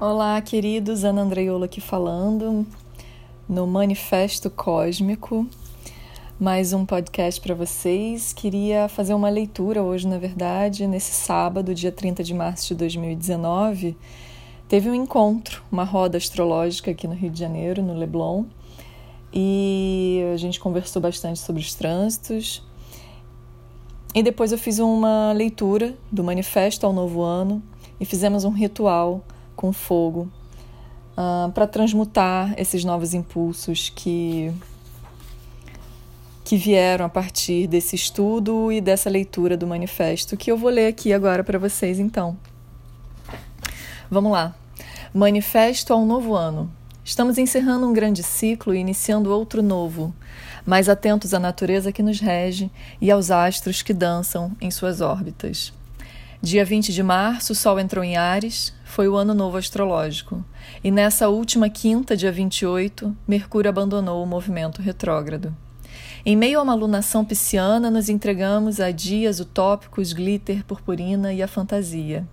Olá, queridos. Ana Andreiola aqui falando no Manifesto Cósmico. Mais um podcast para vocês. Queria fazer uma leitura hoje, na verdade, nesse sábado, dia 30 de março de 2019. Teve um encontro, uma roda astrológica aqui no Rio de Janeiro, no Leblon, e a gente conversou bastante sobre os trânsitos. E depois eu fiz uma leitura do Manifesto ao Novo Ano e fizemos um ritual com fogo uh, ah, para transmutar esses novos impulsos que que vieram a partir desse estudo e dessa leitura do manifesto que eu vou ler aqui agora para vocês então. Vamos lá. Manifesto ao novo ano. Estamos encerrando um grande ciclo e iniciando outro novo, mais atentos à natureza que nos rege e aos astros que dançam em suas órbitas. Dia 20 de março, o Sol entrou em Ares, foi o ano novo astrológico. E nessa última quinta, dia 28, Mercúrio abandonou o movimento retrógrado. Em meio a uma lunação pisciana, nos entregamos a dias utópicos, glitter, purpurina e a fantasia.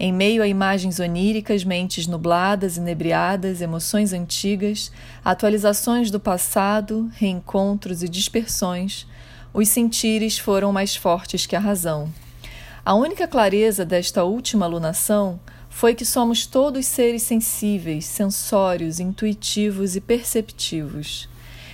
Em meio a imagens oníricas, mentes nubladas, inebriadas, emoções antigas, atualizações do passado, reencontros e dispersões, os sentires foram mais fortes que a razão. A única clareza desta última alunação foi que somos todos seres sensíveis, sensórios, intuitivos e perceptivos.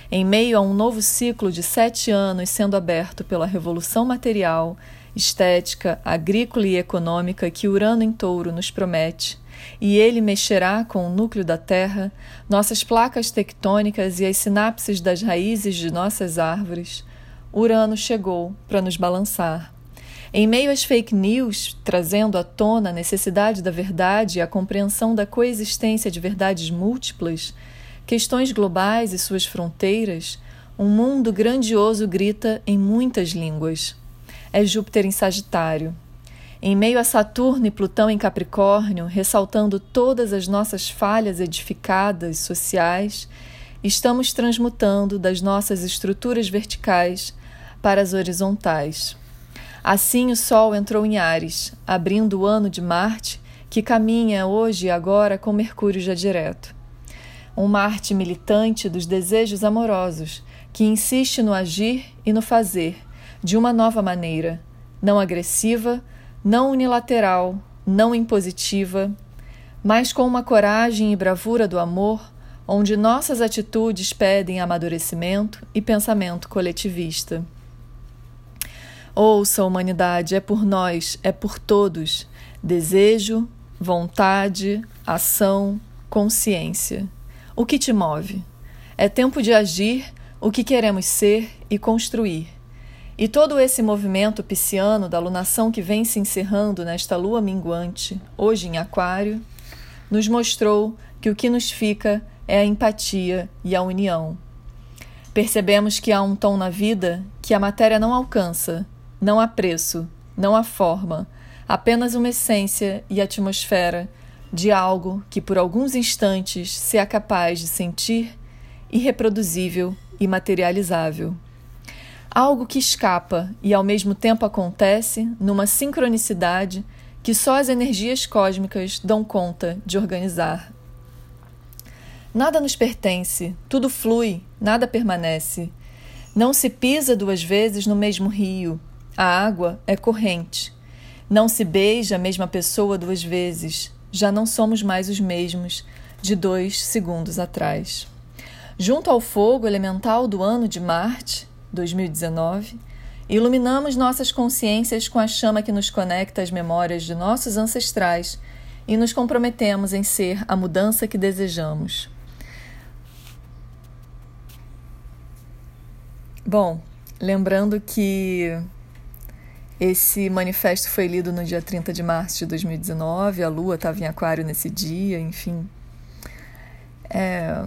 Em meio a um novo ciclo de sete anos sendo aberto pela revolução material, estética, agrícola e econômica que Urano em Touro nos promete, e ele mexerá com o núcleo da Terra, nossas placas tectônicas e as sinapses das raízes de nossas árvores, Urano chegou para nos balançar em meio às fake news, trazendo à tona a necessidade da verdade e a compreensão da coexistência de verdades múltiplas, questões globais e suas fronteiras, um mundo grandioso grita em muitas línguas. É Júpiter em Sagitário. Em meio a Saturno e Plutão em Capricórnio, ressaltando todas as nossas falhas edificadas sociais, estamos transmutando das nossas estruturas verticais para as horizontais. Assim o Sol entrou em Ares, abrindo o ano de Marte, que caminha hoje e agora com Mercúrio já direto. Um Marte militante dos desejos amorosos, que insiste no agir e no fazer, de uma nova maneira, não agressiva, não unilateral, não impositiva, mas com uma coragem e bravura do amor, onde nossas atitudes pedem amadurecimento e pensamento coletivista. Ouça, humanidade, é por nós, é por todos. Desejo, vontade, ação, consciência. O que te move? É tempo de agir o que queremos ser e construir. E todo esse movimento pisciano da lunação que vem se encerrando nesta lua minguante, hoje em Aquário, nos mostrou que o que nos fica é a empatia e a união. Percebemos que há um tom na vida que a matéria não alcança não há preço, não há forma, apenas uma essência e atmosfera de algo que por alguns instantes se é capaz de sentir irreproduzível e materializável. Algo que escapa e ao mesmo tempo acontece numa sincronicidade que só as energias cósmicas dão conta de organizar. Nada nos pertence, tudo flui, nada permanece. Não se pisa duas vezes no mesmo rio, a água é corrente. Não se beija a mesma pessoa duas vezes. Já não somos mais os mesmos de dois segundos atrás. Junto ao fogo elemental do ano de Marte, 2019, iluminamos nossas consciências com a chama que nos conecta às memórias de nossos ancestrais e nos comprometemos em ser a mudança que desejamos. Bom, lembrando que esse manifesto foi lido no dia 30 de março de 2019, a lua estava em Aquário nesse dia, enfim. É...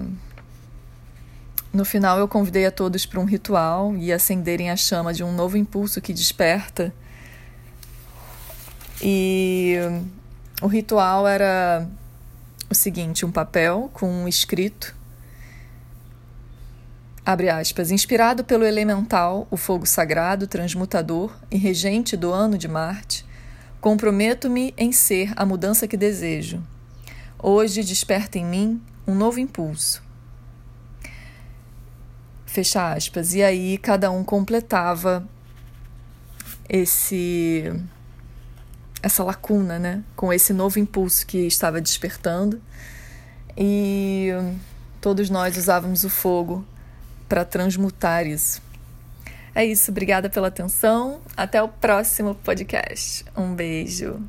No final, eu convidei a todos para um ritual e acenderem a chama de um novo impulso que desperta. E o ritual era o seguinte: um papel com um escrito Abre aspas, inspirado pelo elemental, o fogo sagrado, transmutador e regente do ano de Marte, comprometo-me em ser a mudança que desejo. Hoje desperta em mim um novo impulso. Fecha aspas. E aí cada um completava esse essa lacuna, né, com esse novo impulso que estava despertando. E todos nós usávamos o fogo para transmutar isso. É isso, obrigada pela atenção. Até o próximo podcast. Um beijo.